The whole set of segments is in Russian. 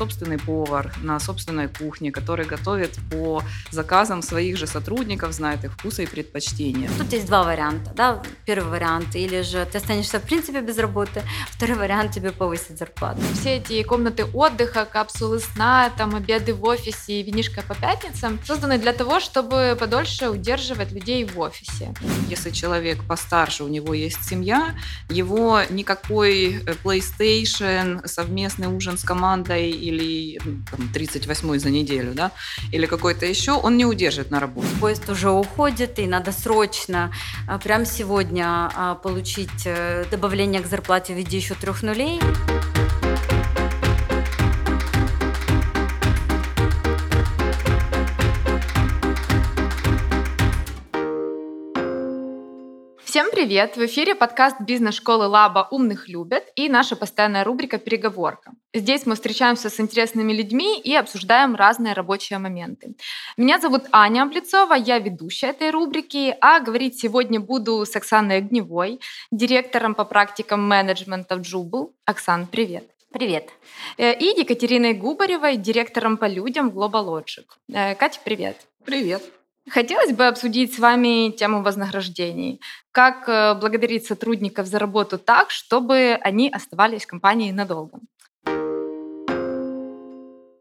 собственный повар на собственной кухне, который готовит по заказам своих же сотрудников, знает их вкусы и предпочтения. Тут есть два варианта. Да? Первый вариант, или же ты останешься в принципе без работы, второй вариант тебе повысить зарплату. Все эти комнаты отдыха, капсулы сна, там обеды в офисе и винишка по пятницам созданы для того, чтобы подольше удерживать людей в офисе. Если человек постарше, у него есть семья, его никакой э, PlayStation, совместный ужин с командой или ну, там, 38 за неделю, да, или какой-то еще, он не удержит на работе. Поезд уже уходит, и надо срочно, а, прямо сегодня а, получить э, добавление к зарплате в виде еще трех нулей. Всем привет! В эфире подкаст бизнес-школы Лаба «Умных любят» и наша постоянная рубрика «Переговорка». Здесь мы встречаемся с интересными людьми и обсуждаем разные рабочие моменты. Меня зовут Аня Облицова, я ведущая этой рубрики, а говорить сегодня буду с Оксаной Огневой, директором по практикам менеджмента в Джубл. Оксан, привет! Привет. Э, и Екатериной Губаревой, директором по людям в Global Logic. Э, Катя, привет! Привет! Хотелось бы обсудить с вами тему вознаграждений. Как э, благодарить сотрудников за работу так, чтобы они оставались в компании надолго.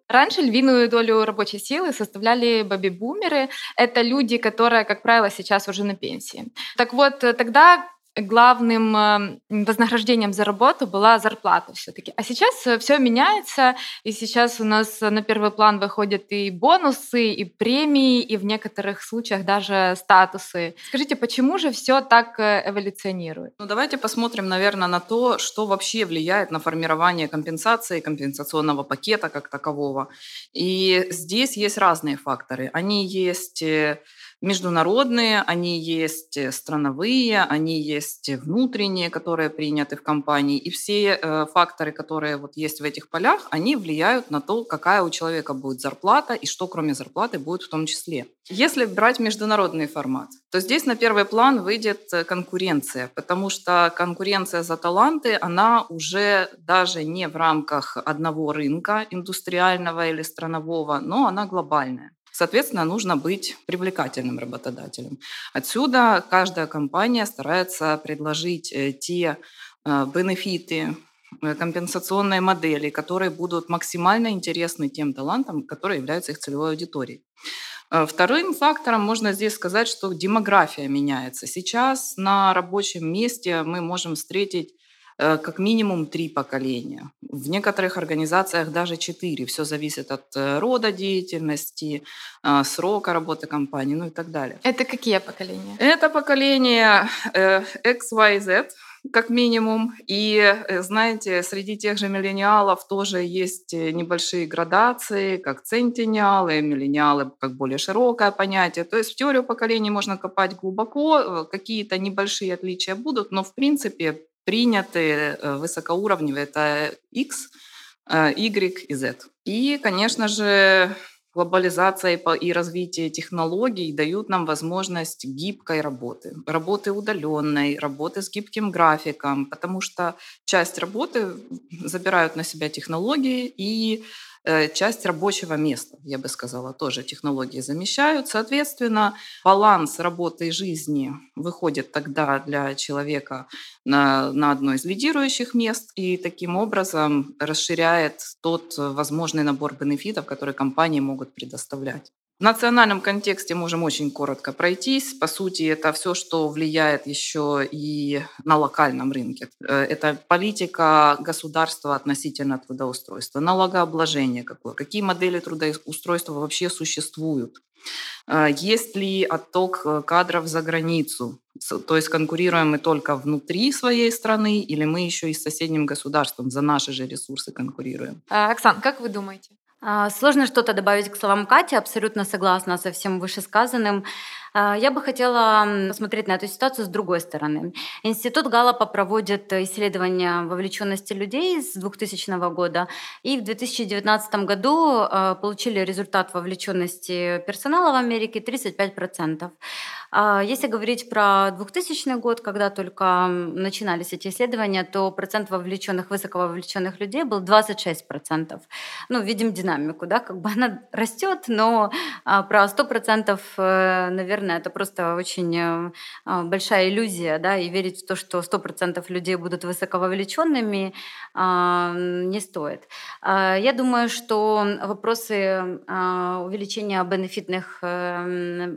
Раньше львиную долю рабочей силы составляли бэби-бумеры. Это люди, которые, как правило, сейчас уже на пенсии. Так вот, э, тогда главным эм, вознаграждением за работу была зарплата все-таки. А сейчас э, все меняется, и сейчас у нас на первый план выходят и бонусы, и премии, и в некоторых случаях даже статусы. Скажите, почему же все так э, эволюционирует? Ну, давайте посмотрим, наверное, на то, что вообще влияет на формирование компенсации, компенсационного пакета как такового. И здесь есть разные факторы. Они есть э, международные, они есть э, страновые, они есть внутренние, которые приняты в компании. И все э, факторы, которые вот есть в этих полях, они влияют на то, какая у человека будет зарплата и что кроме зарплаты будет в том числе. Если брать международный формат, то здесь на первый план выйдет э, конкуренция, потому что конкуренция за таланты, она уже даже не в рамках одного рынка индустриального или странового, но она глобальная. Соответственно, нужно быть привлекательным работодателем. Отсюда каждая компания старается предложить э, те э, бенефиты, э, компенсационные модели, которые будут максимально интересны тем талантам, которые являются их целевой аудиторией. Вторым фактором можно здесь сказать, что демография меняется. Сейчас на рабочем месте мы можем встретить как минимум три поколения. В некоторых организациях даже четыре. Все зависит от э, рода деятельности, а, срока работы компании, ну и так далее. Это какие поколения? Это поколение э, X, Y, Z, как минимум. И, знаете, среди тех же миллениалов тоже есть небольшие градации, как центениалы, миллениалы, как более широкое понятие. То есть в теорию поколений можно копать глубоко, какие-то небольшие отличия будут, но в принципе приняты э, высокоуровневые, это X, э, Y и Z. И, конечно же, глобализация и развитие технологий дают нам возможность гибкой работы, работы удаленной, работы с гибким графиком, потому что часть работы забирают на себя технологии и часть рабочего места, я бы сказала, тоже технологии замещают. Соответственно, баланс работы и жизни выходит тогда для человека на, на одно из лидирующих мест и таким образом расширяет тот возможный набор бенефитов, которые компании могут предоставлять. В национальном контексте можем очень коротко пройтись. По сути, это все, что влияет еще и на локальном рынке. Э, это политика государства относительно трудоустройства, налогообложение какое, какие модели трудоустройства вообще существуют. Э, есть ли отток э, кадров за границу? То есть конкурируем мы только внутри своей страны или мы еще и с соседним государством за наши же ресурсы конкурируем? Оксан, как вы думаете? А, сложно что-то добавить к словам Кати, абсолютно согласна со всем вышесказанным. А, я бы хотела посмотреть на эту ситуацию с другой стороны. Институт Галлапа проводит исследования вовлеченности людей с 2000 года, и в 2019 году а, получили результат вовлеченности персонала в Америке 35%. А, если говорить про 2000 год, когда только начинались эти исследования, то процент вовлеченных, высоко вовлеченных людей был 26%. Ну, видим динамику, да, как бы она растет, но про 100%, э, наверное, это просто очень э, а, большая иллюзия, да, и верить в то, что 100% людей будут высокововлеченными, а, не стоит. Я думаю, что вопросы увеличения бенефитных э,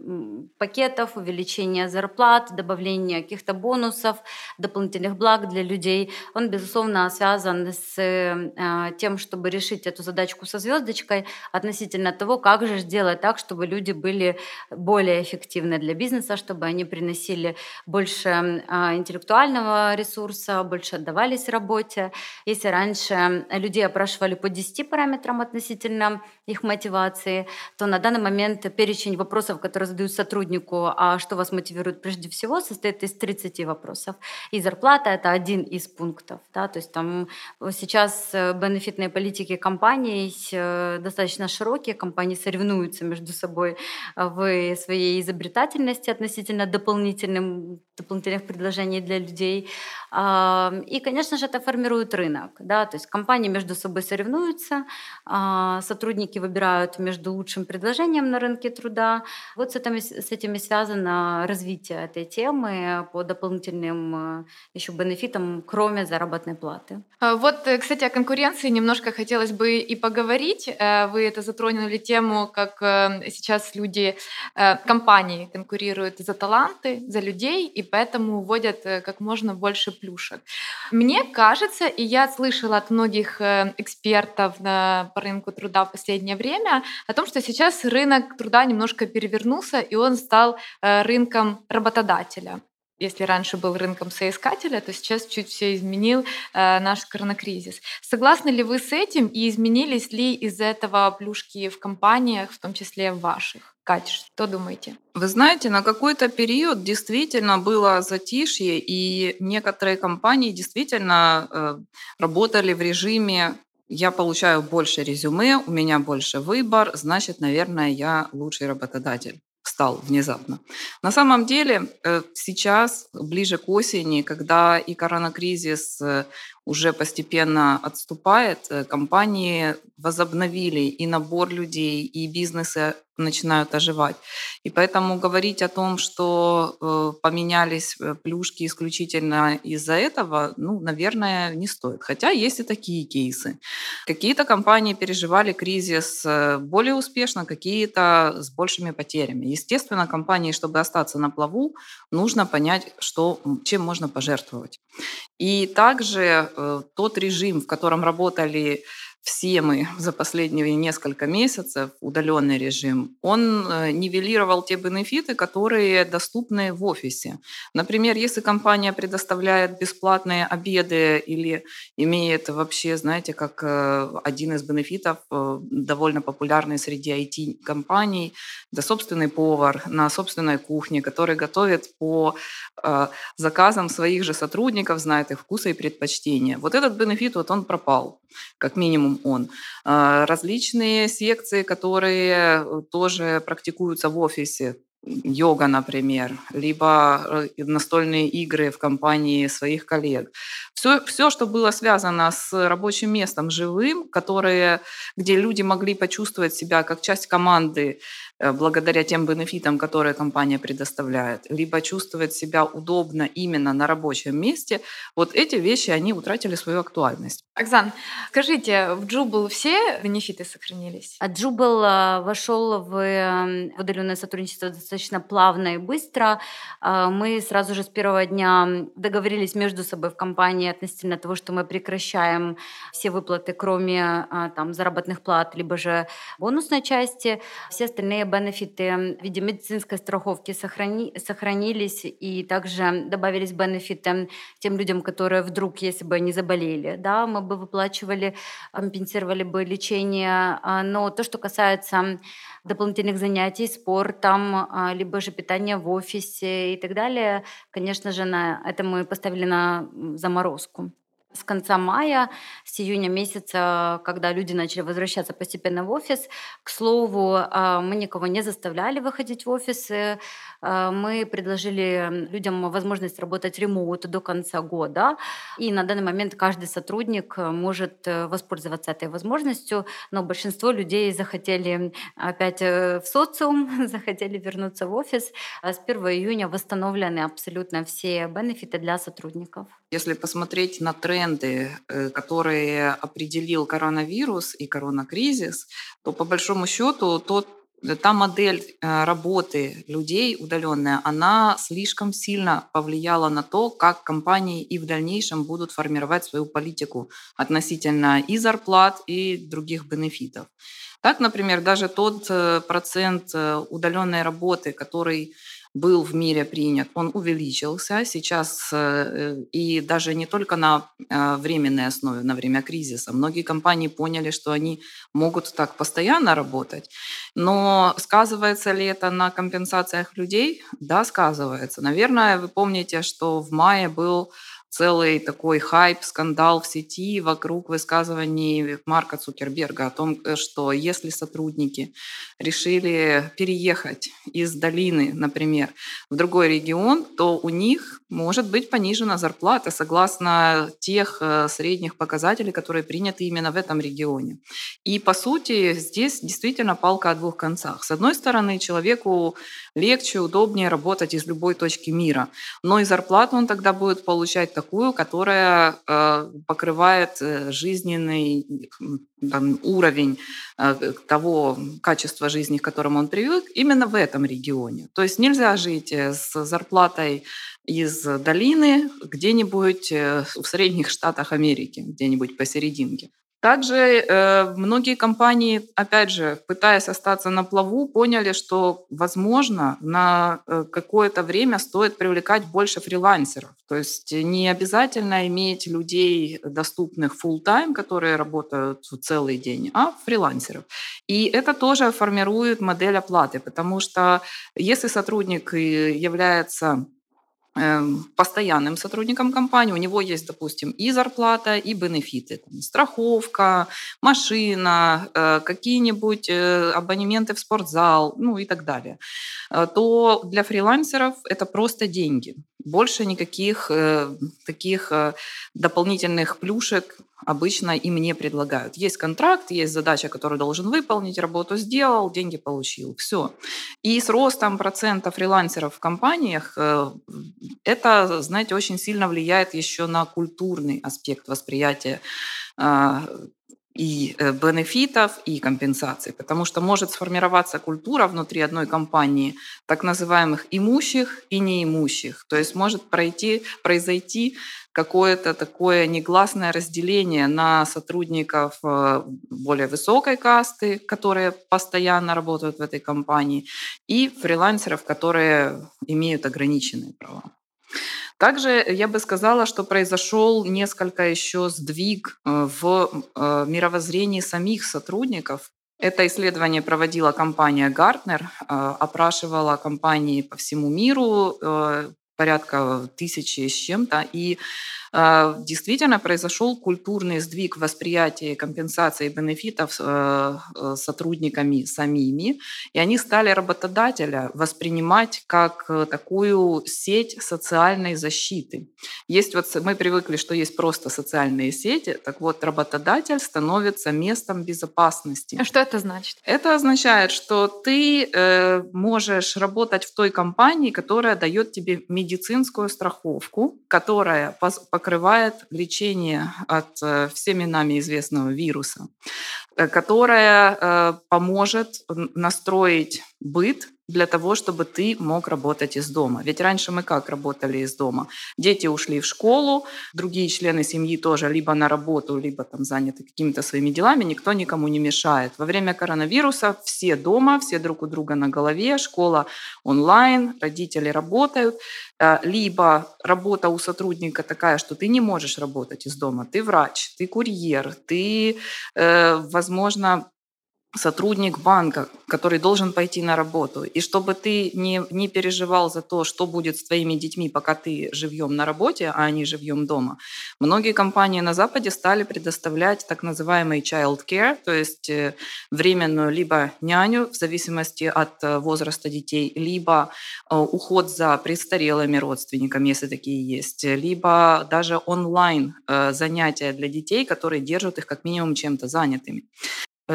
пакетов, увеличения зарплат, добавления каких-то бонусов, дополнительных благ для людей, он, безусловно, связан с тем, чтобы решить эту задачку со звездочкой относительно того, как же сделать так, чтобы люди были более эффективны для бизнеса, чтобы они приносили больше э, интеллектуального ресурса, больше отдавались работе. Если раньше людей опрашивали по 10 параметрам относительно их мотивации, то на данный момент перечень вопросов, которые задают сотруднику, а что вас мотивирует прежде всего, состоит из 30 вопросов. И зарплата — это один из пунктов. Да? То есть там сейчас э, бенефитные политики компаний э, достаточно широкие, компании соревнуются между собой в своей изобретательности относительно дополнительным, дополнительных предложений для людей. И, конечно же, это формирует рынок. Да? То есть компании между собой соревнуются, а, сотрудники выбирают между лучшим предложением на рынке труда. Вот с этим, с этим и связано развитие этой темы по дополнительным э, еще бенефитам, кроме заработной платы. А, вот, э, кстати, о конкуренции немножко хотелось бы и поговорить. Э, вы это затронули тему, как сейчас люди, компании конкурируют за таланты, за людей, и поэтому вводят как можно больше плюшек. Мне кажется, и я слышала от многих э, экспертов по рынку труда в последнее время о том, что сейчас рынок труда немножко перевернулся, и он стал э, рынком работодателя если раньше был рынком соискателя, то сейчас чуть все изменил э, наш коронакризис. Согласны ли вы с этим и изменились ли из этого плюшки в компаниях, в том числе в ваших? Катя, что думаете? Вы знаете, на какой-то период действительно было затишье, и некоторые компании действительно э, работали в режиме я получаю больше резюме, у меня больше выбор, значит, наверное, я лучший работодатель стал внезапно. На самом деле э, сейчас, ближе к осени, когда и коронакризис э, уже постепенно отступает, э, компании возобновили и набор людей, и бизнесы начинают оживать. И поэтому говорить о том, что э, поменялись э, плюшки исключительно из-за этого, ну, наверное, не стоит. Хотя есть и такие кейсы. Какие-то компании переживали кризис более успешно, какие-то с большими потерями. Естественно, компании, чтобы остаться на плаву, нужно понять, что, чем можно пожертвовать. И также тот режим, в котором работали все мы за последние несколько месяцев, удаленный режим, он э, нивелировал те бенефиты, которые доступны в офисе. Например, если компания предоставляет бесплатные обеды или имеет вообще, знаете, как э, один из бенефитов, э, довольно популярный среди IT-компаний, да собственный повар на собственной кухне, который готовит по заказам своих же сотрудников, знает их вкусы и предпочтения. Вот этот бенефит, вот он пропал, как минимум он. А, различные секции, которые э, тоже практикуются в офисе, йога, например, либо э, настольные игры в компании своих коллег. Все, все, что было связано с рабочим местом живым, которые, где люди могли почувствовать себя как часть команды, благодаря тем бенефитам, которые компания предоставляет, либо чувствовать себя удобно именно на рабочем месте, вот эти вещи, они утратили свою актуальность. Оксан, скажите, в Джубл все бенефиты сохранились? А Джубл э, вошел в эм, удаленное сотрудничество достаточно плавно и быстро. Э, мы сразу же с первого дня договорились между собой в компании относительно того, что мы прекращаем все выплаты, кроме там, заработных плат, либо же бонусной части. Все остальные бенефиты в виде медицинской страховки сохрани, сохранились, и также добавились бенефиты тем людям, которые вдруг, если бы они заболели, да, мы бы выплачивали, компенсировали бы лечение. А, но то, что касается дополнительных занятий спортом, а, либо же питание в офисе и так далее, конечно же, на это мы поставили на заморозку с конца мая, с июня месяца, когда люди начали возвращаться постепенно в офис. К слову, а, мы никого не заставляли выходить в офисы. А, мы предложили людям возможность работать ремоут до конца года. И на данный момент каждый сотрудник может э, воспользоваться этой возможностью. Но большинство людей захотели опять э, в социум, захотели вернуться в офис. А с 1 июня восстановлены абсолютно все бенефиты для сотрудников. Если посмотреть на тренды, э, которые определил коронавирус и коронакризис, то по большому счету тот э, та модель э, работы людей удаленная, она слишком сильно повлияла на то, как компании и в дальнейшем будут формировать свою политику относительно и зарплат, и других бенефитов. Так, например, даже тот процент удаленной работы, который был в мире принят, он увеличился сейчас э, и даже не только на э, временной основе, на время кризиса. Многие компании поняли, что они могут так постоянно работать, но сказывается ли это на компенсациях людей? Да, сказывается. Наверное, вы помните, что в мае был целый такой хайп, скандал в сети вокруг высказываний Марка Цукерберга о том, э, что если сотрудники решили переехать из долины, например, в другой регион, то у них может быть понижена зарплата согласно тех э, средних показателей, которые приняты именно в этом регионе. И по сути здесь действительно палка о двух концах. С одной стороны, человеку легче, удобнее работать из любой точки мира, но и зарплату он тогда будет получать такую, которая э, покрывает э, жизненный там, уровень того качества жизни, к которому он привык, именно в этом регионе. То есть нельзя жить с зарплатой из долины где-нибудь в средних штатах Америки, где-нибудь посерединке. Также э, многие компании, опять же, пытаясь остаться на плаву, поняли, что, возможно, на э, какое-то время стоит привлекать больше фрилансеров. То есть не обязательно иметь людей, доступных full-time, которые работают целый день, а фрилансеров. И это тоже формирует модель оплаты, потому что если сотрудник является постоянным сотрудником компании, у него есть, допустим, и зарплата, и бенефиты, там, страховка, машина, э, какие-нибудь э, абонементы в спортзал, ну и так далее, э, то для фрилансеров это просто деньги. Больше никаких таких дополнительных плюшек обычно им не предлагают. Есть контракт, есть задача, которую должен выполнить, работу сделал, деньги получил. Все. И с ростом процента фрилансеров в компаниях э, это, знаете, очень сильно влияет еще на культурный аспект восприятия а, и э, бенефитов, и компенсаций, потому что может сформироваться культура внутри одной компании так называемых имущих и неимущих. То есть может пройти, произойти какое-то такое негласное разделение на сотрудников э, более высокой касты, которые постоянно работают в этой компании, и фрилансеров, которые имеют ограниченные права. Также я бы сказала, что произошел несколько еще сдвиг э, в э, мировоззрении самих сотрудников. Это исследование проводила компания Gartner, опрашивала компании по всему миру, порядка тысячи с чем-то, и действительно произошел культурный сдвиг восприятия компенсации бенефитов э, э, сотрудниками самими, и они стали работодателя воспринимать как э, такую сеть социальной защиты. Есть вот мы привыкли, что есть просто социальные сети, так вот работодатель становится местом безопасности. А что это значит? Это означает, что ты э, можешь работать в той компании, которая дает тебе медицинскую страховку, которая по, по покрывает лечение от э, всеми нами известного вируса, э, которое э, поможет настроить быт для того, чтобы ты мог работать из дома. Ведь раньше мы как работали из дома? Дети ушли в школу, другие члены семьи тоже либо на работу, либо там заняты какими-то своими делами, никто никому не мешает. Во время коронавируса все дома, все друг у друга на голове, школа онлайн, родители работают, э, либо работа у сотрудника такая, что ты не можешь работать из дома, ты врач, ты курьер, ты, э, возможно, сотрудник банка, который должен пойти на работу, и чтобы ты не, не переживал за то, что будет с твоими детьми, пока ты живьем на работе, а они живьем дома, многие компании на Западе стали предоставлять так называемый child care, то есть э, временную либо няню в зависимости от э, возраста детей, либо э, уход за престарелыми родственниками, если такие есть, либо даже онлайн занятия для детей, которые держат их как минимум чем-то занятыми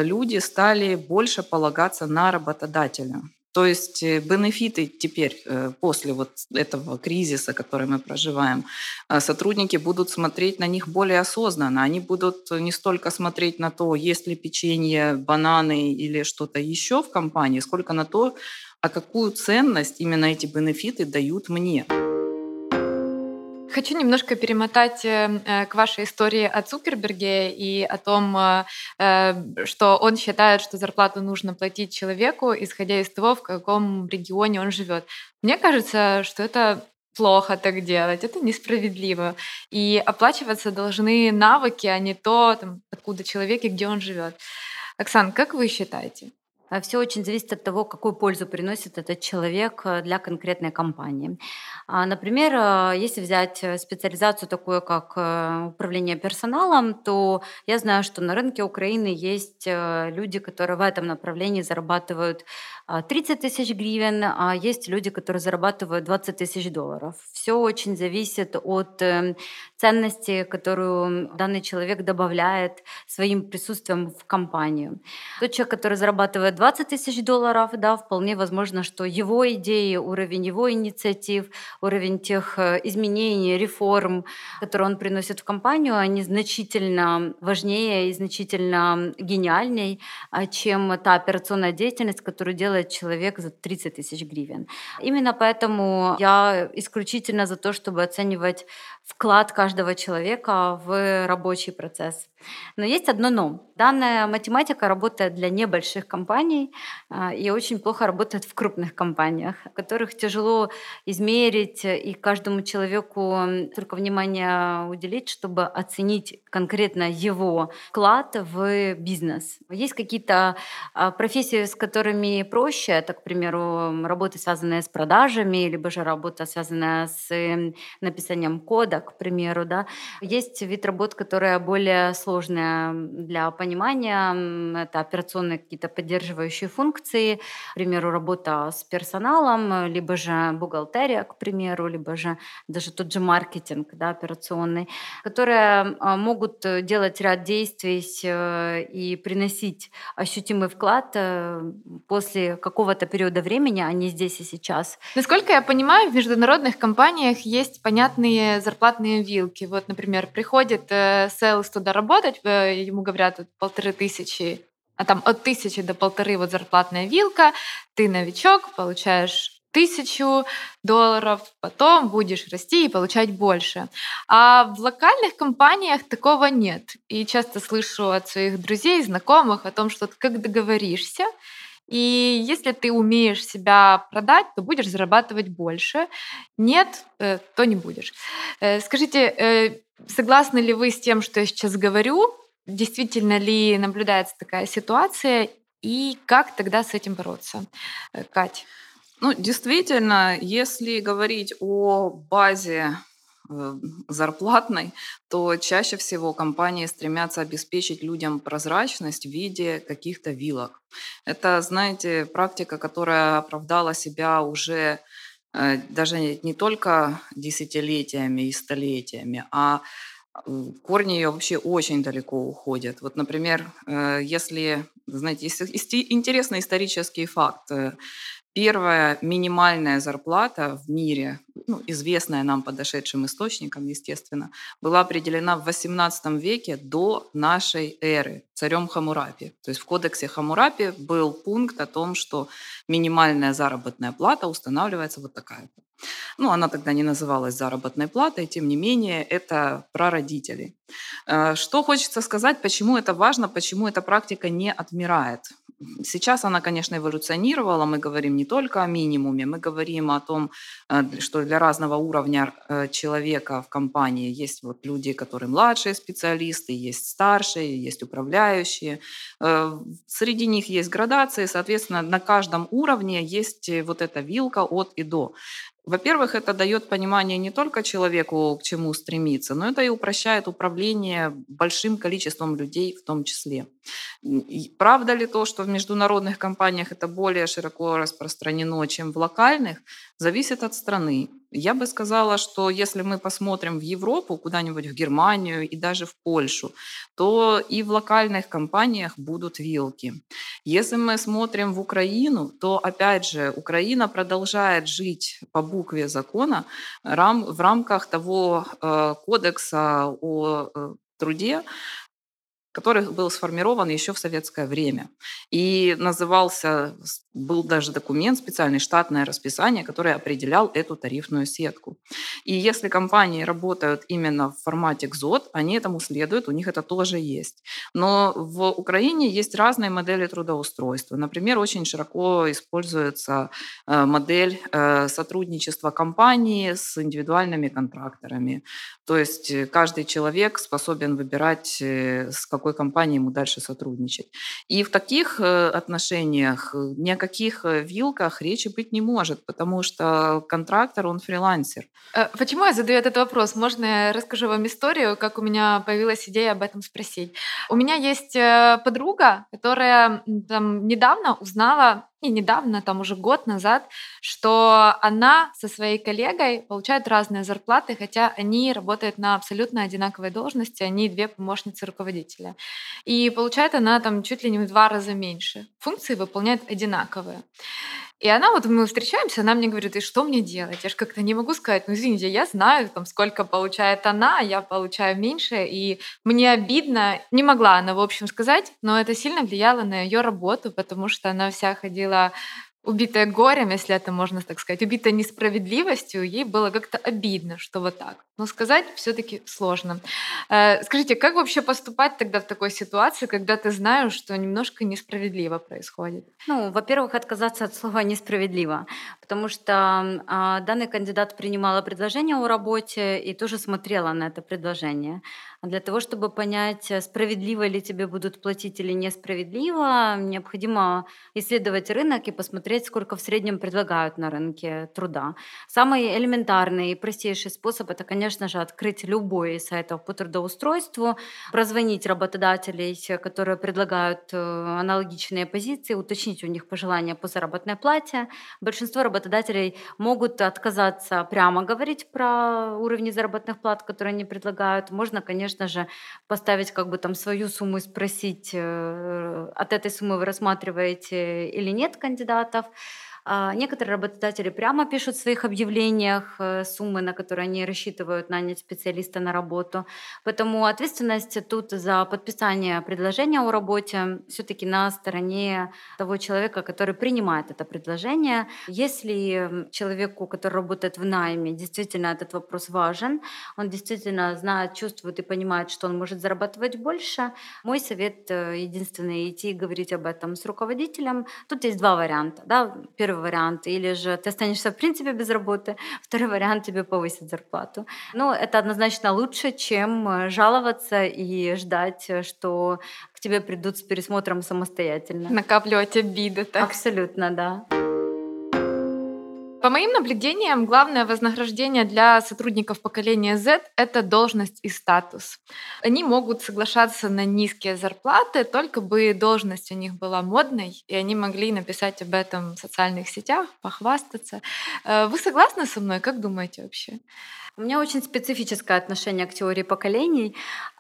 люди стали больше полагаться на работодателя. То есть э, бенефиты теперь, э, после вот этого кризиса, который мы проживаем, э, сотрудники будут смотреть на них более осознанно. Они будут не столько смотреть на то, есть ли печенье, бананы или что-то еще в компании, сколько на то, а какую ценность именно эти бенефиты дают мне. Хочу немножко перемотать э, э, к вашей истории о Цукерберге и о том, э, что он считает, что зарплату нужно платить человеку, исходя из того, в каком регионе он живет. Мне кажется, что это плохо так делать, это несправедливо. И оплачиваться должны навыки, а не то, там, откуда человек и где он живет. Оксан, как вы считаете? А Все очень зависит от того, какую пользу приносит этот человек э, для конкретной компании. А, например, э, если взять э, специализацию такую, как управление персоналом, то я знаю, что на рынке Украины есть люди, которые в этом направлении зарабатывают 30 тысяч гривен, а есть люди, которые зарабатывают 20 тысяч долларов. Все очень зависит от ценности, которую данный человек добавляет своим присутствием в компанию. Тот человек, который зарабатывает 20 тысяч долларов, да, вполне возможно, что его идеи, уровень его инициатив, уровень тех э, изменений, реформ, которые он приносит в компанию, они значительно важнее и значительно гениальней, а, чем та операционная деятельность, которую делает человек за 30 тысяч гривен. Именно поэтому я исключительно за то, чтобы оценивать вклад каждого человека в рабочий процесс. Но есть одно но. Данная математика работает для небольших компаний а, и очень плохо работает в крупных компаниях, в которых тяжело измерить и каждому человеку только внимание уделить, чтобы оценить конкретно его вклад в бизнес. Есть какие-то а, профессии, с которыми проще, так, к примеру, работа, связанная с продажами, либо же работа, связанная с написанием кода, к примеру. Да. Есть вид работ, которая более сложная для понимания. Это операционные какие-то поддерживающие функции, к примеру, работа с персоналом, либо же бухгалтерия, к примеру, либо же даже тот же маркетинг да, операционный, которые а, могут делать ряд действий э, и приносить ощутимый вклад э, после какого-то периода времени, а не здесь и сейчас. Насколько я понимаю, в международных компаниях есть понятные зарплатные вилки. Вот, например, приходит э, селс туда работать, ему говорят полторы тысячи, а там от тысячи до полторы вот зарплатная вилка, ты новичок, получаешь тысячу долларов, потом будешь расти и получать больше. А в локальных компаниях такого нет. И часто слышу от своих друзей, знакомых о том, что как договоришься, и если ты умеешь себя продать, то будешь зарабатывать больше. Нет, э, то не будешь. Э, скажите, э, согласны ли вы с тем, что я сейчас говорю? Действительно ли наблюдается такая ситуация? И как тогда с этим бороться? Кать. Ну, действительно, если говорить о базе зарплатной, то чаще всего компании стремятся обеспечить людям прозрачность в виде каких-то вилок. Это, знаете, практика, которая оправдала себя уже э, даже не только десятилетиями и столетиями, а э, корни ее вообще очень далеко уходят. Вот, например, если, знаете, интересный исторический факт. Первая минимальная зарплата в мире, ну, известная нам подошедшим источникам, естественно, была определена в XVIII веке до нашей эры царем Хамурапи. То есть в кодексе Хамурапи был пункт о том, что минимальная заработная плата устанавливается вот такая. Ну, она тогда не называлась заработной платой, тем не менее, это прародители. Э, что хочется сказать, почему это важно, почему эта практика не отмирает. Сейчас она, конечно, эволюционировала. Мы говорим не только о минимуме, мы говорим о том, э, что для разного уровня э, человека в компании есть вот люди, которые младшие специалисты, есть старшие, есть управляющие. Э, среди них есть градации, соответственно, на каждом уровне есть вот эта вилка от и до. Во-первых, это дает понимание не только человеку, к чему стремиться, но это и упрощает управление большим количеством людей в том числе. И правда ли то, что в международных компаниях это более широко распространено, чем в локальных, зависит от страны. Я бы сказала, что если мы посмотрим в Европу, куда-нибудь в Германию и даже в Польшу, то и в локальных компаниях будут вилки. Если мы смотрим в Украину, то, опять же, Украина продолжает жить по букве закона в рамках того э, кодекса о э, труде, который был сформирован еще в советское время. И назывался, был даже документ, специальный штатное расписание, которое определял эту тарифную сетку. И если компании работают именно в формате КЗОТ, они этому следуют, у них это тоже есть. Но в Украине есть разные модели трудоустройства. Например, очень широко используется э, модель э, сотрудничества компании с индивидуальными контракторами. То есть э, каждый человек способен выбирать, с какой компании ему дальше сотрудничать. И в таких отношениях ни о каких э, вилках речи быть не может, потому что контрактор, он фрилансер. Почему я задаю этот вопрос? Можно я расскажу вам историю, как у меня появилась идея об этом спросить? У меня есть подруга, которая там, недавно узнала и недавно, там уже год назад, что она со своей коллегой получает разные зарплаты, хотя они работают на абсолютно одинаковой должности, они две помощницы руководителя. И получает она там чуть ли не в два раза меньше. Функции выполняет одинаковые. И она, вот мы встречаемся, она мне говорит, и что мне делать? Я же как-то не могу сказать, ну извините, я знаю, там, сколько получает она, я получаю меньше, и мне обидно. Не могла она, в общем, сказать, но это сильно влияло на ее работу, потому что она вся ходила убитая горем, если это можно так сказать, убитая несправедливостью, ей было как-то обидно, что вот так. Но сказать все-таки сложно. Э, скажите, как вообще поступать тогда в такой ситуации, когда ты знаешь, что немножко несправедливо происходит? Ну, во-первых, отказаться от слова несправедливо, потому что э, данный кандидат принимала предложение о работе и тоже смотрела на это предложение. Для того, чтобы понять, э, справедливо ли тебе будут платить или несправедливо, необходимо исследовать рынок и посмотреть, сколько в среднем предлагают на рынке труда. Самый элементарный и простейший способ – это, конечно же, открыть любой из сайтов по трудоустройству, прозвонить работодателей, которые предлагают э, аналогичные позиции, уточнить у них пожелания по заработной плате. Большинство работодателей могут отказаться прямо говорить про уровни заработных плат, которые они предлагают. Можно, конечно, конечно же, поставить как бы там свою сумму и спросить, э, от этой суммы вы рассматриваете или нет кандидатов. А, некоторые работодатели прямо пишут в своих объявлениях э, суммы, на которые они рассчитывают нанять специалиста на работу. Поэтому ответственность тут за подписание предложения о работе все-таки на стороне того человека, который принимает это предложение. Если человеку, который работает в найме, действительно этот вопрос важен, он действительно знает, чувствует и понимает, что он может зарабатывать больше, мой совет э, единственный идти и говорить об этом с руководителем. Тут есть два варианта. Да? Первый первый вариант, или же ты останешься в принципе без работы, второй вариант тебе повысит зарплату. Ну, это однозначно лучше, чем э, жаловаться и ждать, э, что к тебе придут с пересмотром самостоятельно. Накапливать обиды, так? Абсолютно, да. По моим наблюдениям, главное вознаграждение для сотрудников поколения Z — это должность и статус. Они могут соглашаться на низкие зарплаты, только бы должность у них была модной, и они могли написать об этом в социальных сетях, похвастаться. Э, вы согласны со мной? Как думаете вообще? У меня очень специфическое отношение к теории поколений.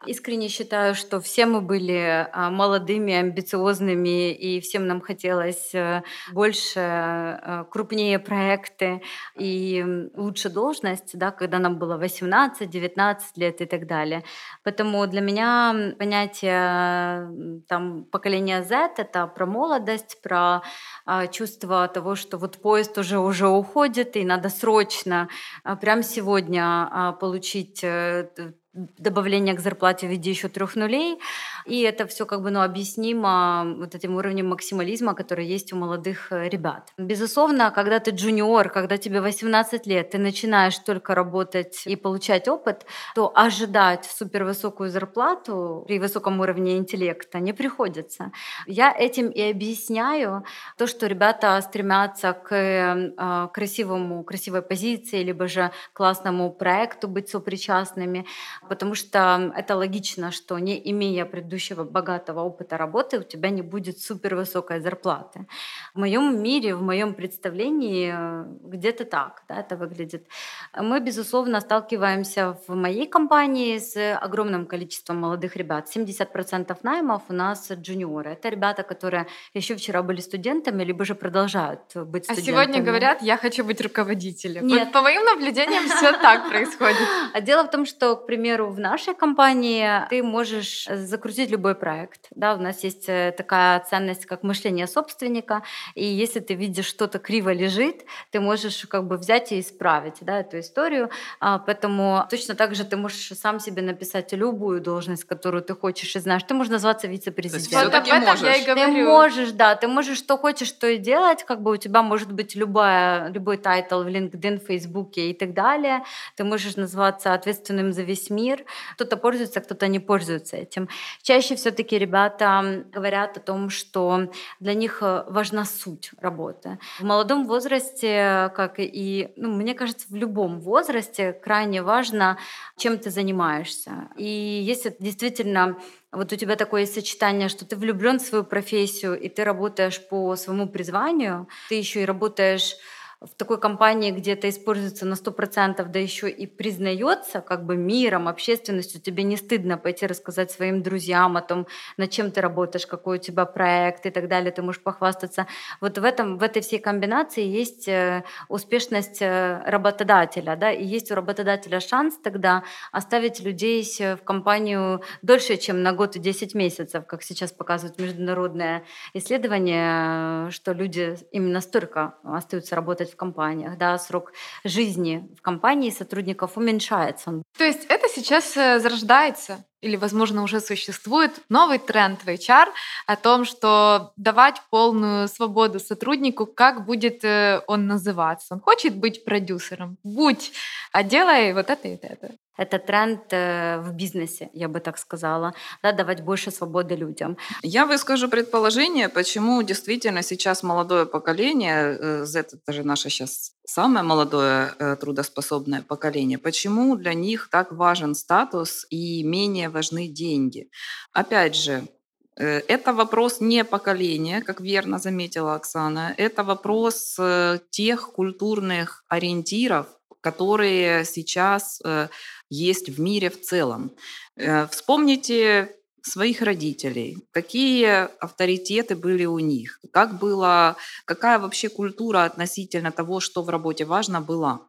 Искренне считаю, что все мы были а, молодыми, амбициозными, и всем нам хотелось э, больше, э, крупнее проекты и лучше должность, да, когда нам было 18, 19 лет и так далее. Поэтому для меня понятие там, поколения Z — это про молодость, про а, чувство того, что вот поезд уже уже уходит, и надо срочно, а, прямо сегодня а, получить э, добавление к зарплате в виде еще трех нулей. И это все как бы ну, объяснимо вот этим уровнем максимализма, который есть у молодых э, ребят. Безусловно, когда ты джуниор, когда тебе 18 лет, ты начинаешь только работать и получать опыт, то ожидать супервысокую зарплату при высоком уровне интеллекта не приходится. Я этим и объясняю то, что ребята стремятся к э, красивому, красивой позиции, либо же классному проекту быть сопричастными, потому что это логично, что не имея предыдущего богатого опыта работы, у тебя не будет супер высокой зарплаты. В моем мире, в моем представлении э, где-то так да, это выглядит. Мы, безусловно, сталкиваемся в моей компании с огромным количеством молодых ребят. 70% наймов у нас джуниоры. Это ребята, которые еще вчера были студентами, либо же продолжают быть студентами. А сегодня говорят, я хочу быть руководителем. Нет. Вот по моим наблюдениям все так происходит. А дело в том, что, к примеру, в нашей компании ты можешь закрутить любой проект. Да, у нас есть э, такая ценность, как мышление собственника. И если ты видишь, что-то криво лежит, ты можешь как бы взять и исправить да, эту историю. А, поэтому точно так же ты можешь сам себе написать любую должность, которую ты хочешь и знаешь. Ты можешь назваться вице-президентом. Вот об этом можешь. я и говорю. Ты можешь, да, ты можешь что хочешь, что и делать. Как бы у тебя может быть любая, любой title в LinkedIn, Facebook и так далее. Ты можешь называться ответственным за весь мир. Кто-то пользуется, кто-то не пользуется этим. Чаще все-таки ребята говорят о том, что для них э, важна суть работы. В молодом возрасте, как и, ну, мне кажется, в любом возрасте крайне важно, чем ты занимаешься. И если действительно вот у тебя такое сочетание, что ты влюблен в свою профессию, и ты работаешь по своему призванию, ты еще и работаешь в такой компании, где это используется на 100%, да еще и признается как бы миром, общественностью, тебе не стыдно пойти рассказать своим друзьям о том, над чем ты работаешь, какой у тебя проект и так далее, ты можешь похвастаться. Вот в, этом, в этой всей комбинации есть э, успешность э, работодателя, да, и есть у работодателя шанс тогда оставить людей в компанию дольше, чем на год и 10 месяцев, как сейчас показывают международные исследования, что люди именно столько остаются работать работать в компаниях, да, срок жизни в компании сотрудников уменьшается. То есть это сейчас э, зарождается или, возможно, уже существует новый тренд в HR о том, что давать полную свободу сотруднику, как будет э, он называться. Он хочет быть продюсером, будь, а делай вот это и это. Это тренд э, в бизнесе, я бы так сказала, да, давать больше свободы людям. Я выскажу предположение, почему действительно сейчас молодое поколение, э, это же наше сейчас самое молодое э, трудоспособное поколение, почему для них так важен статус и менее важны деньги. Опять же, это вопрос не поколения, как верно заметила Оксана, это вопрос тех культурных ориентиров, которые сейчас есть в мире в целом. Э, вспомните своих родителей, какие авторитеты были у них, как было, какая вообще культура относительно того, что в работе важно, была.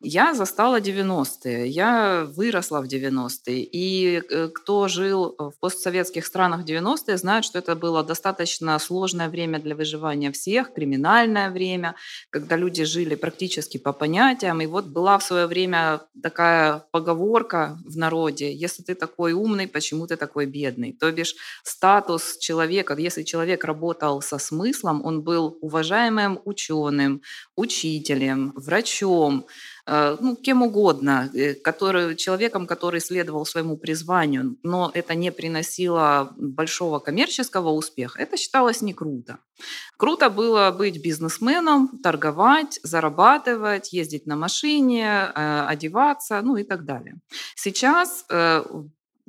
Я застала 90-е, я выросла в 90-е. И э, кто жил в постсоветских странах 90-е, знает, что это было достаточно сложное время для выживания всех, криминальное время, когда люди жили практически по понятиям. И вот была в свое время такая поговорка в народе, если ты такой умный, почему ты такой бедный? То бишь статус человека, если человек работал со смыслом, он был уважаемым ученым, учителем, врачом, ну, кем угодно, э, который, человеком, который следовал своему призванию, но это не приносило большого коммерческого успеха, это считалось не круто. Круто было быть бизнесменом, торговать, зарабатывать, ездить на машине, э, одеваться, ну и так далее. Сейчас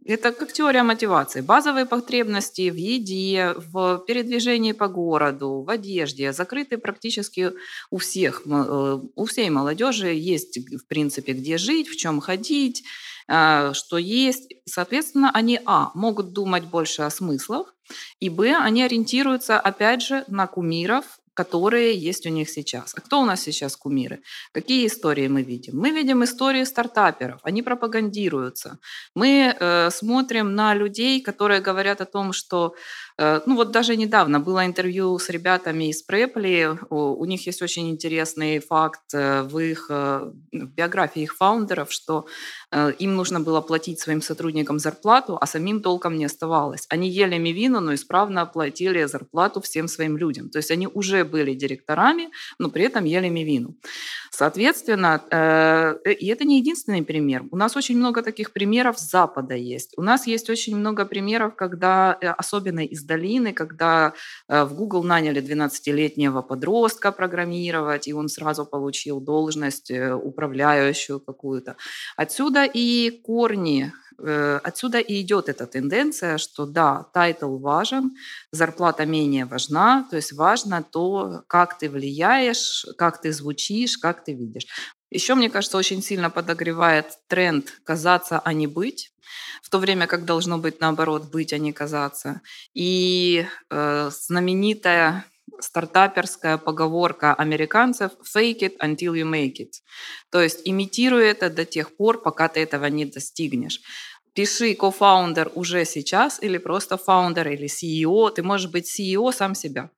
это как теория мотивации. Базовые потребности в еде, в передвижении по городу, в одежде закрыты практически у всех. Э, у всей молодежи есть, в принципе, где жить, в чем ходить, а, что есть. Соответственно, они, а, могут думать больше о смыслах, и, б, они ориентируются, опять же, на кумиров, которые есть у них сейчас. А кто у нас сейчас кумиры? Какие истории мы видим? Мы видим истории стартаперов, они пропагандируются. Мы э, смотрим на людей, которые говорят о том, что Э, ну вот даже недавно было интервью с ребятами из Preply. У них есть очень интересный факт э, в их в биографии их фаундеров, что им нужно было платить своим сотрудникам зарплату, а самим толком не оставалось. Они ели мивину, но исправно платили зарплату всем своим людям. То есть они уже были директорами, но при этом ели мивину. Соответственно, и это не единственный пример. У нас очень много таких примеров с Запада есть. У нас есть очень много примеров, когда, э, особенно из долины, когда э, в Google наняли 12-летнего подростка программировать, и он сразу получил должность э, управляющую какую-то. Отсюда и корни Отсюда и идет эта тенденция, что да, title важен, зарплата менее важна, то есть важно то, как ты влияешь, как ты звучишь, как ты видишь. Еще, мне кажется, очень сильно подогревает тренд казаться, а не быть, в то время как должно быть наоборот быть, а не казаться. И э, знаменитая стартаперская поговорка американцев «fake it until you make it». То есть имитируй это до тех пор, пока ты этого не достигнешь. Пиши кофаундер уже сейчас или просто фаундер или CEO. Ты можешь быть CEO сам себя.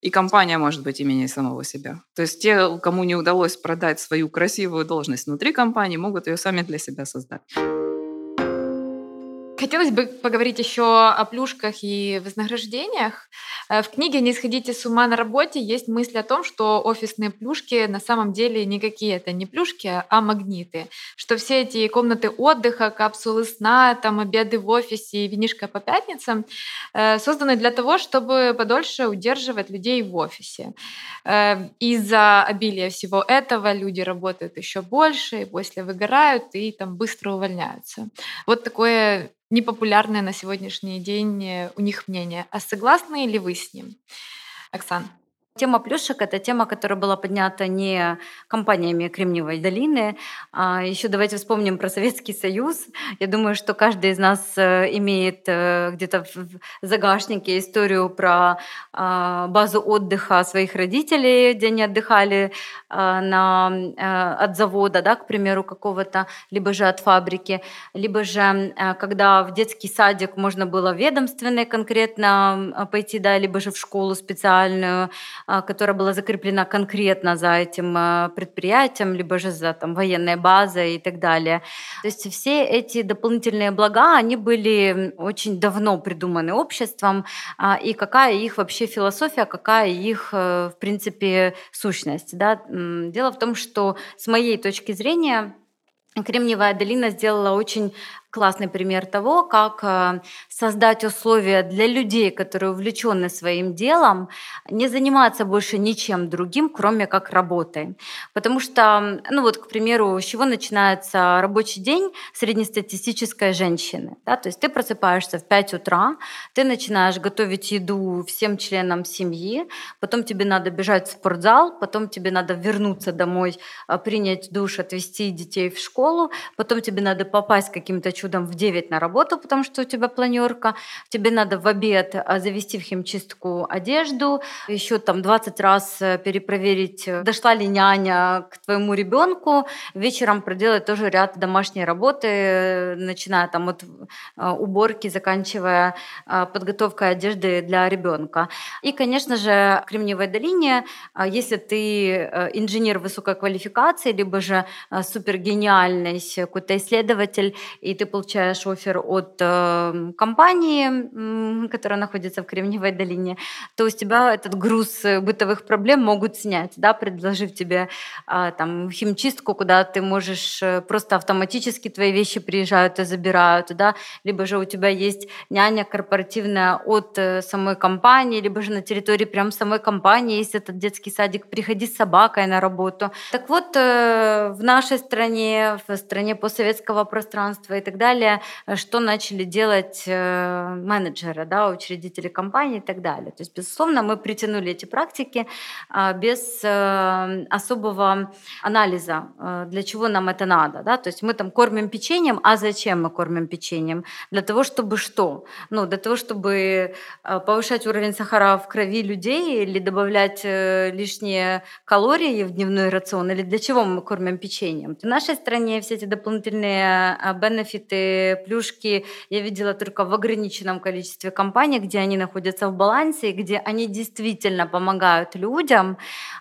И компания может быть имени самого себя. То есть те, кому не удалось продать свою красивую должность внутри компании, могут ее сами для себя создать. Хотелось бы поговорить еще о плюшках и вознаграждениях. Э, в книге «Не сходите с ума на работе» есть мысль о том, что офисные плюшки на самом деле никакие это не плюшки, а магниты. Что все эти комнаты отдыха, капсулы сна, там обеды в офисе и винишка по пятницам э, созданы для того, чтобы подольше удерживать людей в офисе. Э, из-за обилия всего этого люди работают еще больше, и после выгорают и там быстро увольняются. Вот такое непопулярное на сегодняшний день э, у них мнение. А согласны ли вы с ним? Оксан? Тема плюшек – это тема, которая была поднята не компаниями Кремниевой долины. А еще давайте вспомним про Советский Союз. Я думаю, что каждый из нас э, имеет э, где-то в загашнике историю про а, базу отдыха своих родителей, где они отдыхали а, на, э, от завода, да, к примеру, какого-то, либо же от фабрики, либо же когда в детский садик можно было ведомственный конкретно пойти, да, либо же в школу специальную, которая была закреплена конкретно за этим а, предприятием, либо же за там, военной базой и так далее. То есть все эти дополнительные блага, они были очень давно придуманы обществом, а, и какая их вообще философия, какая их, э, в принципе, сущность. Да? Дело в том, что с моей точки зрения, Кремниевая долина сделала очень классный пример того, как э, создать условия для людей, которые увлечены своим делом, не заниматься больше ничем другим, кроме как работой. Потому что, ну вот, к примеру, с чего начинается рабочий день среднестатистической женщины? Да? То есть ты просыпаешься в 5 утра, ты начинаешь готовить еду всем членам семьи, потом тебе надо бежать в спортзал, потом тебе надо вернуться домой, э, принять душ, отвезти детей в школу, потом тебе надо попасть каким-то чудом в 9 на работу, потому что у тебя планерка, тебе надо в обед а, завести в химчистку одежду, еще там 20 раз э, перепроверить, э, дошла ли няня к твоему ребенку, вечером проделать тоже ряд домашней работы, э, начиная там от уборки, заканчивая подготовкой одежды для ребенка. И, конечно же, в Кремниевой долине, если ты инженер высокой квалификации, либо же супергениальный какой-то исследователь, и ты получаешь офер от э, компании, которая находится в Кремниевой долине, то у тебя этот груз бытовых проблем могут снять, да, предложив тебе э, там химчистку, куда ты можешь э, просто автоматически твои вещи приезжают и забирают, да, либо же у тебя есть няня корпоративная от э, самой компании, либо же на территории прям самой компании есть этот детский садик, приходи с собакой на работу. Так вот, э, в нашей стране, в стране постсоветского пространства и так далее, э, что начали делать э, менеджеры, да, учредители компании и так далее. То есть, безусловно, мы притянули эти практики а, без э, особого анализа, для чего нам это надо. Да? То есть мы там кормим печеньем, а зачем мы кормим печеньем? Для того, чтобы что? Ну, для того, чтобы повышать уровень сахара в крови людей или добавлять лишние калории в дневной рацион, или для чего мы кормим печеньем? В нашей стране все эти дополнительные бенефиты бенефиты, плюшки я видела только в ограниченном количестве компаний, где они находятся в балансе, где они действительно помогают людям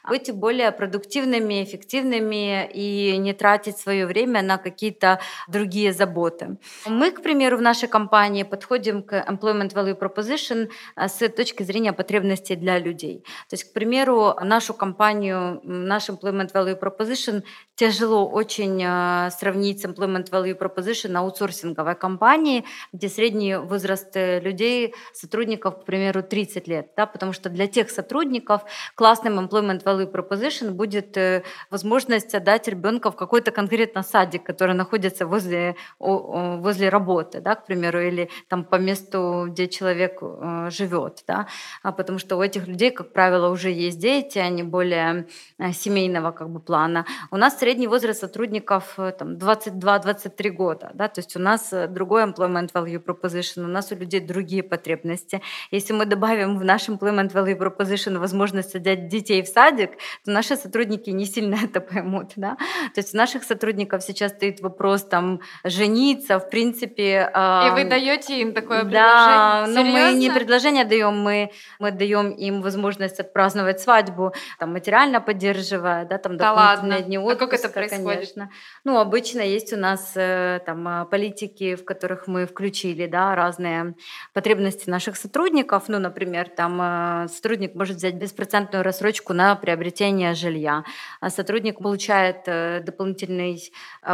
быть более продуктивными, эффективными и не тратить свое время на какие-то другие заботы. Мы, к примеру, в нашей компании подходим к Employment Value Proposition э, с точки зрения потребностей для людей. То есть, к примеру, нашу компанию, наш Employment Value Proposition тяжело очень э, сравнить с Employment Value Proposition аутсорсинговой компании, где средний возраст э, людей, сотрудников, к примеру, 30 лет, да, потому что для тех сотрудников классным Employment Value Proposition будет э, возможность отдать ребенка в какой-то конкретно садик, который находится возле, возле работы, да, к примеру, или там по месту, где человек живет, да, а потому что у этих людей, как правило, уже есть дети, они более семейного как бы плана. У нас средний возраст сотрудников э, там, 22-23 года. Да? То есть у нас э, другой employment value proposition, у нас у людей другие потребности. Если мы добавим в наш employment value proposition возможность отдать детей в садик, то наши сотрудники не сильно это поймут. Да? То есть у наших сотрудников сейчас стоит вопрос там, жениться, в принципе... Э, И вы даете им такое да, предложение? Да, но мы не предложение даем, мы, мы даем им возможность отпраздновать свадьбу, там, материально поддерживая, да, там, да ладно. дни отпуска. А как это происходит? Конечно. Ну, обычно есть у нас э, там а, политики, в которых мы включили да, разные потребности наших сотрудников. Ну, например, там э, сотрудник может взять беспроцентную рассрочку на приобретение жилья. А сотрудник получает э, дополнительный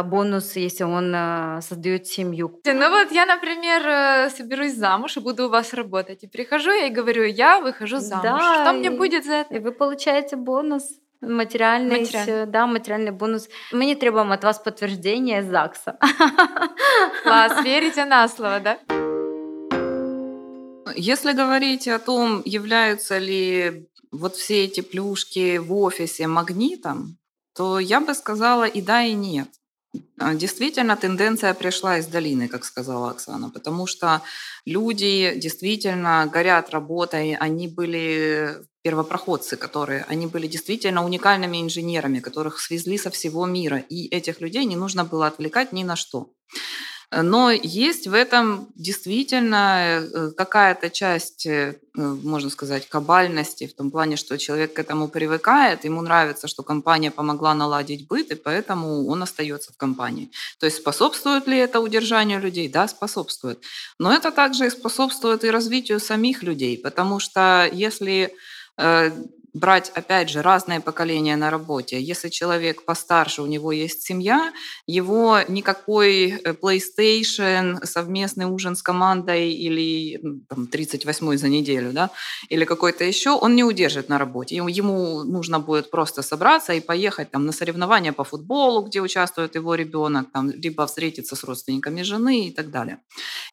бонус, если он создает семью. Ну вот я, например, соберусь замуж и буду у вас работать. И прихожу я и говорю, я выхожу замуж. Да, Что мне будет за это? И вы получаете бонус. Материальный, Материальный. да, материальный бонус. Мы не требуем от вас подтверждения из ЗАГСа. Класс, верите на слово, да? Если говорить о том, являются ли вот все эти плюшки в офисе магнитом, то я бы сказала и да, и нет. А, действительно, тенденция пришла из долины, как сказала Оксана, потому что люди действительно горят работой, они были первопроходцы, которые, они были действительно уникальными инженерами, которых свезли со всего мира, и этих людей не нужно было отвлекать ни на что. Но есть в этом действительно э, какая-то часть, э, можно сказать, кабальности, в том плане, что человек к этому привыкает, ему нравится, что компания помогла наладить быт, и поэтому он остается в компании. То есть способствует ли это удержанию людей? Да, способствует. Но это также и способствует и развитию самих людей, потому что если э, брать, опять же, разные поколения на работе. Если человек постарше, у него есть семья, его никакой э, PlayStation, совместный ужин с командой или там, 38 за неделю, да, или какой-то еще, он не удержит на работе. Ему нужно будет просто собраться и поехать там, на соревнования по футболу, где участвует его ребенок, там, либо встретиться с родственниками жены и так далее.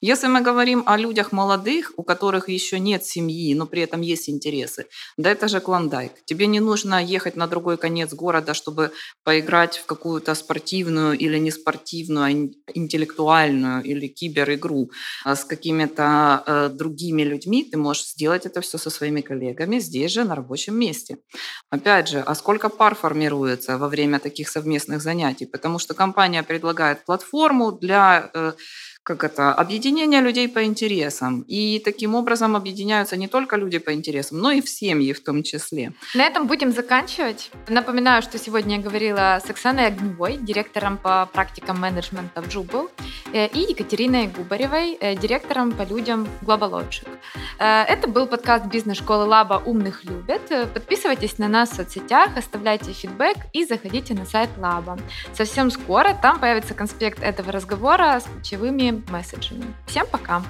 Если мы говорим о людях молодых, у которых еще нет семьи, но при этом есть интересы, да это же клан клондайк. Тебе не нужно ехать на другой конец города, чтобы поиграть в какую-то спортивную или не спортивную, а интеллектуальную или киберигру а с какими-то э, другими людьми. Ты можешь сделать это все со своими коллегами здесь же, на рабочем месте. Опять же, а сколько пар формируется во время таких совместных занятий? Потому что компания предлагает платформу для э, как это, объединение людей по интересам. И таким образом объединяются не только люди по интересам, но и в семьи в том числе. На этом будем заканчивать. Напоминаю, что сегодня я говорила с Оксаной Огневой, директором по практикам менеджмента в Jubel, э, и Екатериной Губаревой, э, директором по людям GlobalLogic. Э, это был подкаст бизнес-школы Лаба «Умных любят». Подписывайтесь на нас в соцсетях, оставляйте фидбэк и заходите на сайт Лаба. Совсем скоро там появится конспект этого разговора с ключевыми месседжами. Всем пока!